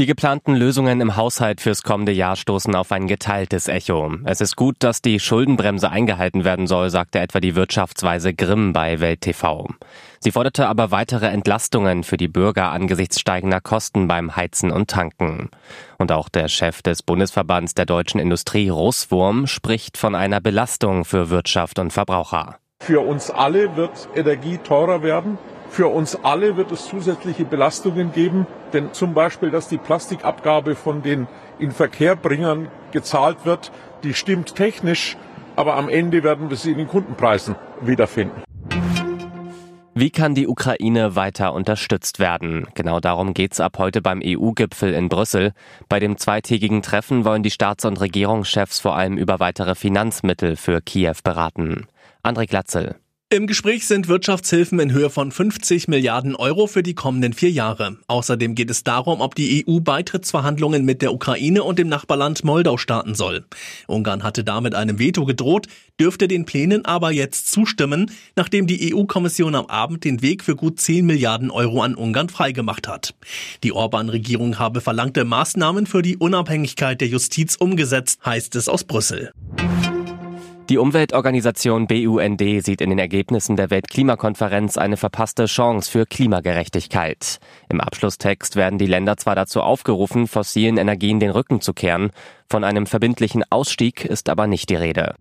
Die geplanten Lösungen im Haushalt fürs kommende Jahr stoßen auf ein geteiltes Echo. Es ist gut, dass die Schuldenbremse eingehalten werden soll, sagte etwa die Wirtschaftsweise Grimm bei Welt TV. Sie forderte aber weitere Entlastungen für die Bürger angesichts steigender Kosten beim Heizen und Tanken. Und auch der Chef des Bundesverbands der deutschen Industrie, Russwurm, spricht von einer Belastung für Wirtschaft und Verbraucher. Für uns alle wird Energie teurer werden. Für uns alle wird es zusätzliche Belastungen geben, denn zum Beispiel, dass die Plastikabgabe von den Inverkehrbringern gezahlt wird, die stimmt technisch, aber am Ende werden wir sie in den Kundenpreisen wiederfinden. Wie kann die Ukraine weiter unterstützt werden? Genau darum geht's ab heute beim EU-Gipfel in Brüssel. Bei dem zweitägigen Treffen wollen die Staats- und Regierungschefs vor allem über weitere Finanzmittel für Kiew beraten. André Glatzel. Im Gespräch sind Wirtschaftshilfen in Höhe von 50 Milliarden Euro für die kommenden vier Jahre. Außerdem geht es darum, ob die EU Beitrittsverhandlungen mit der Ukraine und dem Nachbarland Moldau starten soll. Ungarn hatte damit einem Veto gedroht, dürfte den Plänen aber jetzt zustimmen, nachdem die EU-Kommission am Abend den Weg für gut 10 Milliarden Euro an Ungarn freigemacht hat. Die Orban-Regierung habe verlangte Maßnahmen für die Unabhängigkeit der Justiz umgesetzt, heißt es aus Brüssel. Die Umweltorganisation BUND sieht in den Ergebnissen der Weltklimakonferenz eine verpasste Chance für Klimagerechtigkeit. Im Abschlusstext werden die Länder zwar dazu aufgerufen, fossilen Energien den Rücken zu kehren, von einem verbindlichen Ausstieg ist aber nicht die Rede.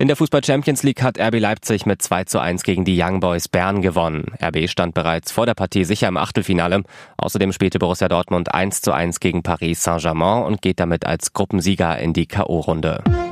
In der Fußball Champions League hat RB Leipzig mit 2 zu 1 gegen die Young Boys Bern gewonnen. RB stand bereits vor der Partie sicher im Achtelfinale. Außerdem spielte Borussia Dortmund 1 zu 1 gegen Paris Saint-Germain und geht damit als Gruppensieger in die K.O.-Runde.